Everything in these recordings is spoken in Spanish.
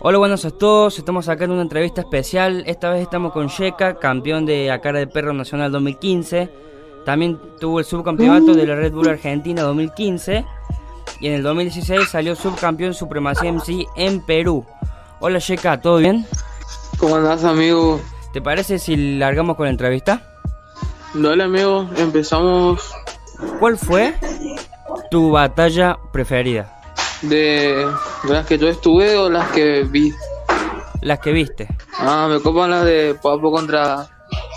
Hola, buenos a todos. Estamos acá en una entrevista especial. Esta vez estamos con Sheka, campeón de A Cara de Perro Nacional 2015. También tuvo el subcampeonato de la Red Bull Argentina 2015. Y en el 2016 salió subcampeón Supremacía MC en Perú. Hola Sheka, ¿todo bien? ¿Cómo andás, amigo? ¿Te parece si largamos con la entrevista? Dale, amigo, empezamos ¿Cuál fue tu batalla preferida? de las que yo estuve o las que vi. Las que viste. Ah, me copan las de Papo contra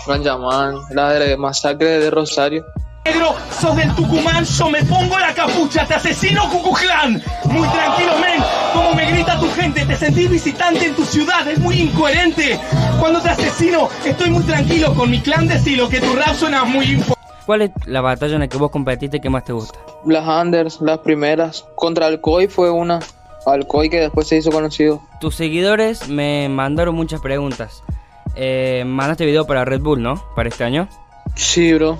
Ganjaman, la de Masacre de Rosario. Negro, sos del Tucumán, yo me pongo la capucha, te asesino Cucujlán. Muy tranquilo, men, como me grita tu gente, te sentís visitante en tu ciudad, es muy incoherente. Cuando te asesino, estoy muy tranquilo con mi clan, decilo que tu rap suena muy impo- ¿Cuál es la batalla en la que vos competiste que más te gusta? Las Anders, las primeras. Contra Alcoy fue una. Alcoy que después se hizo conocido. Tus seguidores me mandaron muchas preguntas. Eh, mandaste video para Red Bull, ¿no? Para este año. Sí, bro.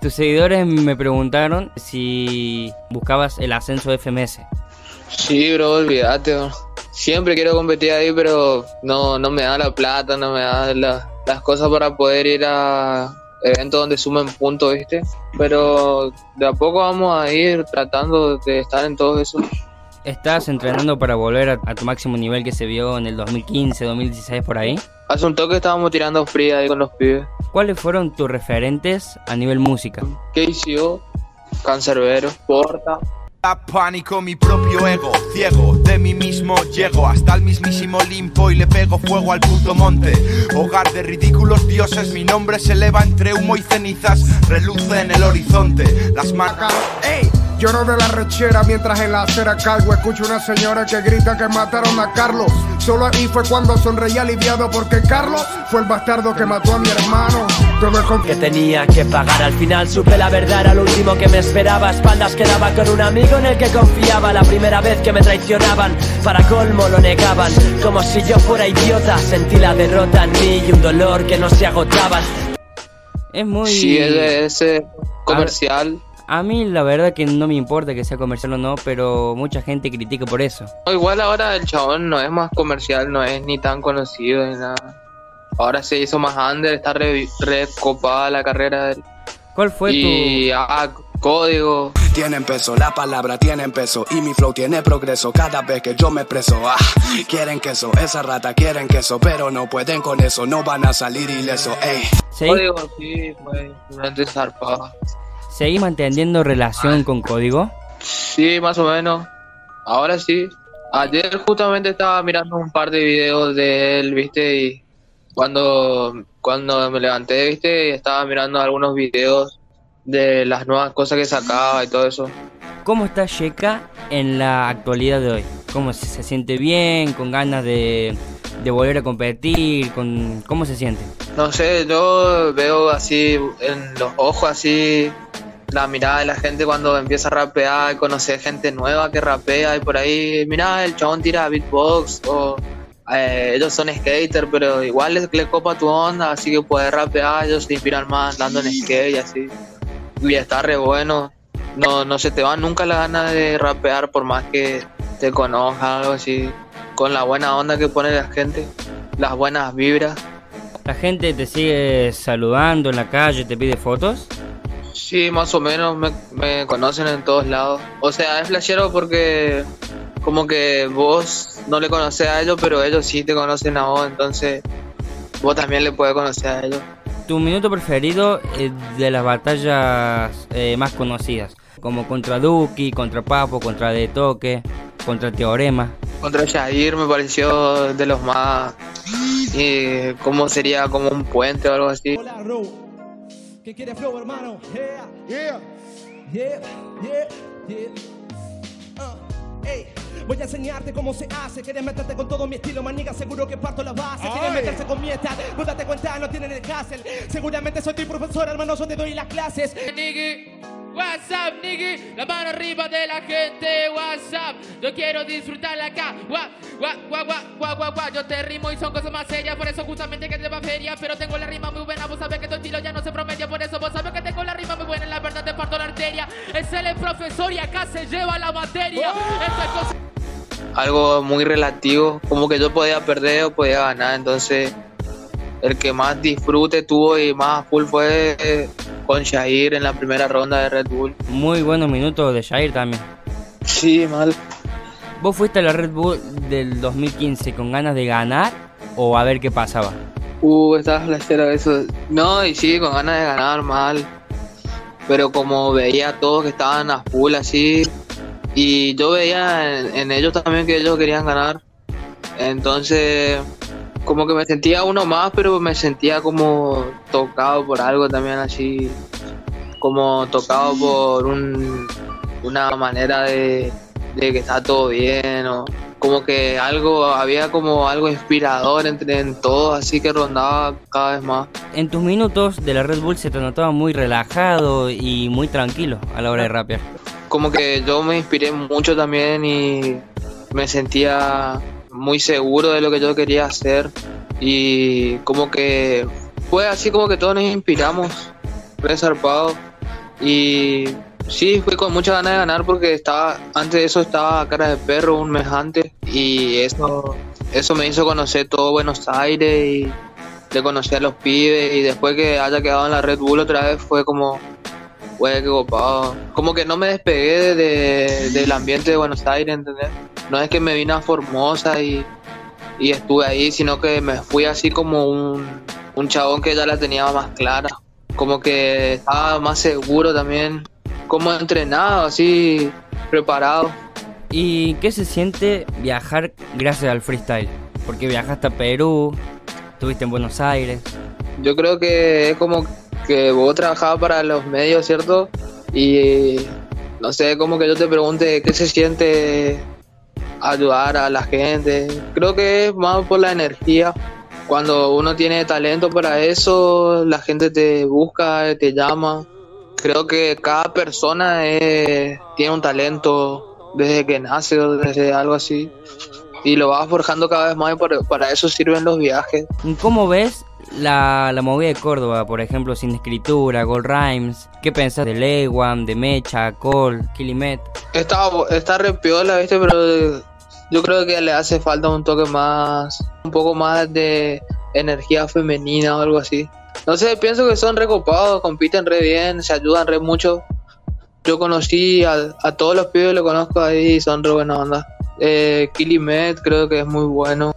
Tus seguidores me preguntaron si buscabas el ascenso de FMS. Sí, bro, olvídate. bro. Siempre quiero competir ahí, pero no, no me da la plata, no me da la- las cosas para poder ir a eventos donde sumen puntos, ¿viste? Pero de a poco vamos a ir tratando de estar en todo eso. ¿Estás entrenando para volver a, a tu máximo nivel que se vio en el 2015, 2016 por ahí? Hace un toque estábamos tirando fría ahí con los pibes. ¿Cuáles fueron tus referentes a nivel música? KCO, Cancerbero, Porta. Da pánico mi propio ego, ciego, de mí mismo llego hasta el mismísimo limpo y le pego fuego al puto monte. Hogar de ridículos dioses, mi nombre se eleva entre humo y cenizas, reluce en el horizonte. Las marcas. Ey, lloro de la rechera mientras en la acera cargo escucho una señora que grita que mataron a Carlos. Solo ahí fue cuando sonreí aliviado porque Carlos fue el bastardo que mató a mi hermano. Que tenía que pagar. Al final supe la verdad, era lo último que me esperaba. A espaldas quedaba con un amigo en el que confiaba. La primera vez que me traicionaban, para colmo lo negaban. Como si yo fuera idiota, sentí la derrota en mí y un dolor que no se agotaba. Es muy... Sí, es de ese comercial. A mí la verdad que no me importa que sea comercial o no, pero mucha gente critica por eso. Igual ahora el chabón no es más comercial, no es ni tan conocido ni nada. Ahora se hizo más under, está re, re copada la carrera de él. ¿Cuál fue Y ah, código. Tienen peso, la palabra tiene peso y mi flow tiene progreso cada vez que yo me expreso. Ah, quieren queso, esa rata quieren queso, pero no pueden con eso, no van a salir ileso. Ey. tu... ¿Seguí, Código, sí, fue realmente zarpado. Seguí manteniendo relación con Código? Sí, más o menos. Ahora sí. Ayer justamente estaba mirando un par de videos de él, viste, y cuando, cuando me levanté, viste, y estaba mirando algunos videos de las nuevas cosas que sacaba y todo eso. ¿Cómo está Sheka en la actualidad de hoy? ¿Cómo se, se siente bien? ¿Con ganas de, de volver a competir? Con, ¿Cómo se siente? No sé, yo veo así en los ojos así la mirada de la gente cuando empieza a rapear, conocer gente nueva que rapea y por ahí, mira, el chabón tira beatbox o eh, ellos son skater, pero igual les, les copa tu onda, así que puedes rapear, ellos se inspiran más andando en skate y así. Y está re bueno. No, no se te va nunca la gana de rapear por más que te conozca algo así. Con la buena onda que pone la gente, las buenas vibras. ¿La gente te sigue saludando en la calle, te pide fotos? Sí, más o menos me, me conocen en todos lados. O sea, es flashero porque como que vos no le conoces a ellos, pero ellos sí te conocen a vos, entonces vos también le puedes conocer a ellos. ¿Tu minuto preferido eh, de las batallas eh, más conocidas? Como contra Duki, contra Papo, contra De Toque, contra Teorema. Contra Jair me pareció de los más... Y como sería como un puente o algo así. Hola. ¿Qué quiere flow, hermano? Yeah, Yeah. yeah, yeah, yeah. Ah, ey. Voy a enseñarte cómo se hace. Quieres meterte con todo mi estilo, maniga. Seguro que parto la base. Quieren meterse con mi estado. No date cuenta, no tienen el hassle. Seguramente soy tu profesor, hermano. Yo te doy las clases. What's up, nigga? La mano arriba de la gente, what's up? Yo quiero disfrutarla acá, gua, gua, gua, gua, gua, gua, gua. Yo te rimo y son cosas más serias, por eso justamente que te va feria. Pero tengo la rima muy buena, vos sabés que tu estilo ya no se promedia, por eso vos sabés que tengo la rima muy buena, la verdad te parto la arteria. Es él el profesor y acá se lleva la materia. Esto es cosa- algo muy relativo, como que yo podía perder o podía ganar, entonces el que más disfrute tuvo y más full fue eh, con Shair en la primera ronda de Red Bull. Muy buenos minutos de Shair también. Sí, mal. ¿Vos fuiste a la Red Bull del 2015 con ganas de ganar o a ver qué pasaba? Uh, estaba flashero eso. No, y sí, con ganas de ganar mal. Pero como veía a todos que estaban a full así, y yo veía en, en ellos también que ellos querían ganar. Entonces, como que me sentía uno más, pero me sentía como tocado por algo también así, como tocado por un, una manera de, de que está todo bien o como que algo había como algo inspirador entre en todos así que rondaba cada vez más En tus minutos de la Red Bull se te notaba muy relajado y muy tranquilo a la hora de rapear. como que yo me inspiré mucho también y me sentía muy seguro de lo que yo quería hacer y como que fue así como que todos nos inspiramos re zarpado y sí fui con muchas ganas de ganar porque estaba antes de eso estaba a cara de perro un mes antes y eso eso me hizo conocer todo Buenos Aires y de conocer a los pibes y después que haya quedado en la Red Bull otra vez fue como Güey, qué copado. Como que no me despegué de, de- del ambiente de Buenos Aires, ¿entendés? No es que me vine a Formosa y, y estuve ahí, sino que me fui así como un, un chabón que ya la tenía más clara. Como que estaba más seguro también. Como entrenado, así, preparado. ¿Y qué se siente viajar gracias al freestyle? Porque viajaste a Perú, estuviste en Buenos Aires. Yo creo que es como que vos trabajabas para los medios, ¿cierto? Y no sé, como que yo te pregunte qué se siente ayudar a la gente. Creo que es más por la energía. Cuando uno tiene talento para eso, la gente te busca, te llama. Creo que cada persona tiene un talento desde que nace o desde algo así. Y lo vas forjando cada vez más y por- para eso sirven los viajes. ¿Cómo ves la, la movida de Córdoba, por ejemplo, Sin Escritura, Gold Rhymes? ¿Qué pensás de Leguan, de Mecha, Cole, Kilimet? Está, está re piola, ¿viste? Pero yo creo que le hace falta un toque más, un poco más de energía femenina o algo así. No sé, pienso que son recopados, compiten re bien, se ayudan re mucho. Yo conocí a, a todos los pibes, los conozco ahí y son re buena onda. Eh, Kilimet creo que es muy bueno.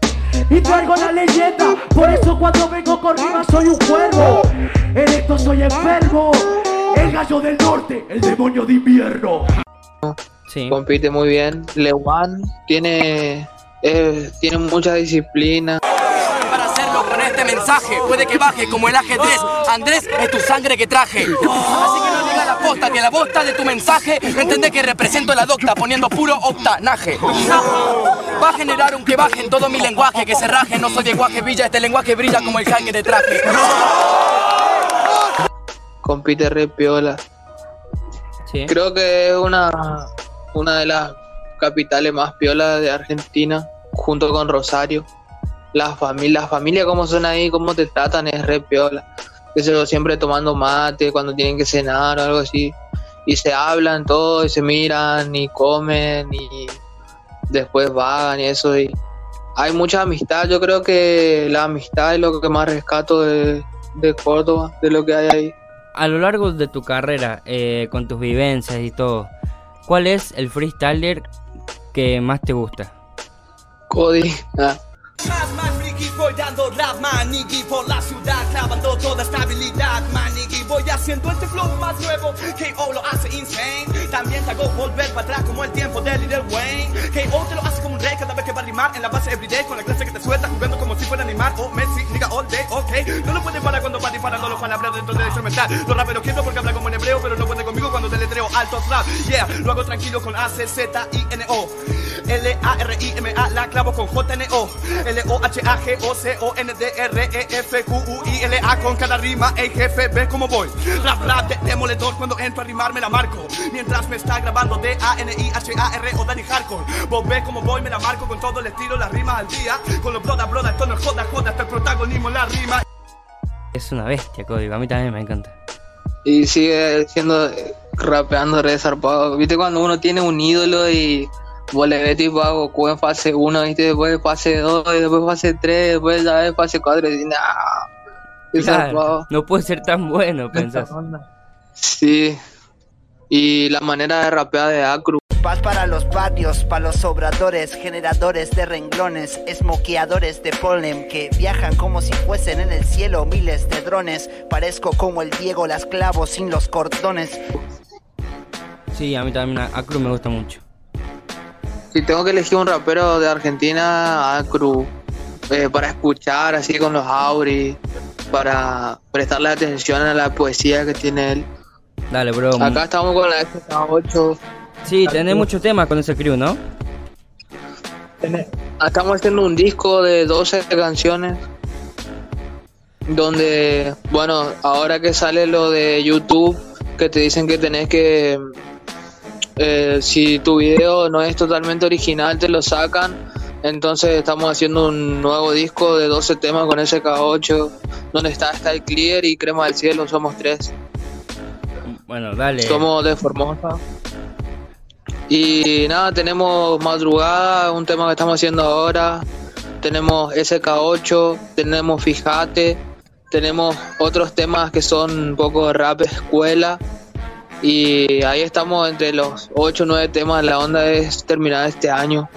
Y traigo la leyenda. Por eso cuando vengo con rimas soy un cuervo. En esto soy enfermo. El gallo del norte, el demonio de invierno. Sí. Compite muy bien. Lewan tiene, eh, tiene mucha disciplina. Este mensaje, puede que baje como el ajedrez. Andrés es tu sangre que traje. Así que no digas la posta, que la bosta de tu mensaje, entendé que represento la docta poniendo puro octanaje. Va a generar un que baje en todo mi lenguaje, que se raje. No soy de guaje villa, este lenguaje brilla como el jaque de traje. compite re piola. Sí. Creo que es una, una de las capitales más piolas de Argentina, junto con Rosario. Las familias, las familias cómo son ahí, cómo te tratan, es re piola. Que se lo siempre tomando mate cuando tienen que cenar o algo así. Y se hablan todo, y se miran, y comen, y después vagan y eso. Y hay mucha amistad, yo creo que la amistad es lo que más rescato de, de Córdoba, de lo que hay ahí. A lo largo de tu carrera, eh, con tus vivencias y todo, ¿cuál es el freestyler que más te gusta? Cody. ah. Voy dando rap, manigui por la ciudad, clavando toda estabilidad, manigui voy haciendo este flow más nuevo, KO lo hace insane, también te hago volver para atrás como el tiempo de Little Wayne, KO te lo hace como un rey cada vez que va a rimar en la base everyday, con la clase que te suelta jugando como si fuera animal, o Messi, nigga all day, ok, no lo pueden parar cuando va disparando los palabras dentro del instrumental, los raperos quiero porque habla como en hebreo, pero no alto rap, yeah, lo hago tranquilo con A, C, Z, I, N, O, L-A-R-I-M-A, la clavo con J-N-O, L-O-H-A-G-O-C-O-N-D-R-E-F-Q-U-I-L-A con cada rima, ey jefe, ves cómo voy. Rap, rap, de demoledor, cuando entro a rimar me la marco. Mientras me está grabando D-A-N-I-H-A-R o Danny Hardcore. Vos ves cómo voy, me la marco con todo el estilo, las rimas al día. Con los broda, broda, esto no es joda, joda, hasta el protagonismo, la rima. Es una bestia, Código, a mí también me encanta. Y sigue siendo eh, rapeando re zarpado. Viste cuando uno tiene un ídolo y vos le ves tipo a Goku en fase 1, ¿viste? después fase 2, y después fase 3, después ya ves fase 4 y dices, nah. Claro, zarpado. no puede ser tan bueno, pensás. Sí. Y la manera de rapear de Acru. Paz para los barrios, para los obradores, generadores de renglones, esmoqueadores de polen que viajan como si fuesen en el cielo miles de drones. Parezco como el Diego las clavos sin los cordones. Sí, a mí también Acru me gusta mucho. Si tengo que elegir un rapero de Argentina, Acru, eh, para escuchar así con los auris, para prestarle atención a la poesía que tiene él. Dale, bro. Acá estamos con la SK8. Sí, tenés muchos temas con ese crew, ¿no? Estamos haciendo un disco de 12 canciones. Donde, bueno, ahora que sale lo de YouTube, que te dicen que tenés que. Eh, si tu video no es totalmente original, te lo sacan. Entonces, estamos haciendo un nuevo disco de 12 temas con SK8. Donde está Style Clear y Crema del Cielo, somos tres. Bueno, dale. Somos de Formosa. Y nada, tenemos Madrugada, un tema que estamos haciendo ahora. Tenemos SK8, tenemos Fijate, tenemos otros temas que son un poco rap escuela. Y ahí estamos entre los 8 o 9 temas. La onda es terminar este año.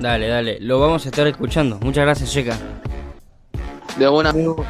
Dale, dale. Lo vamos a estar escuchando. Muchas gracias, Checa. De un amigo.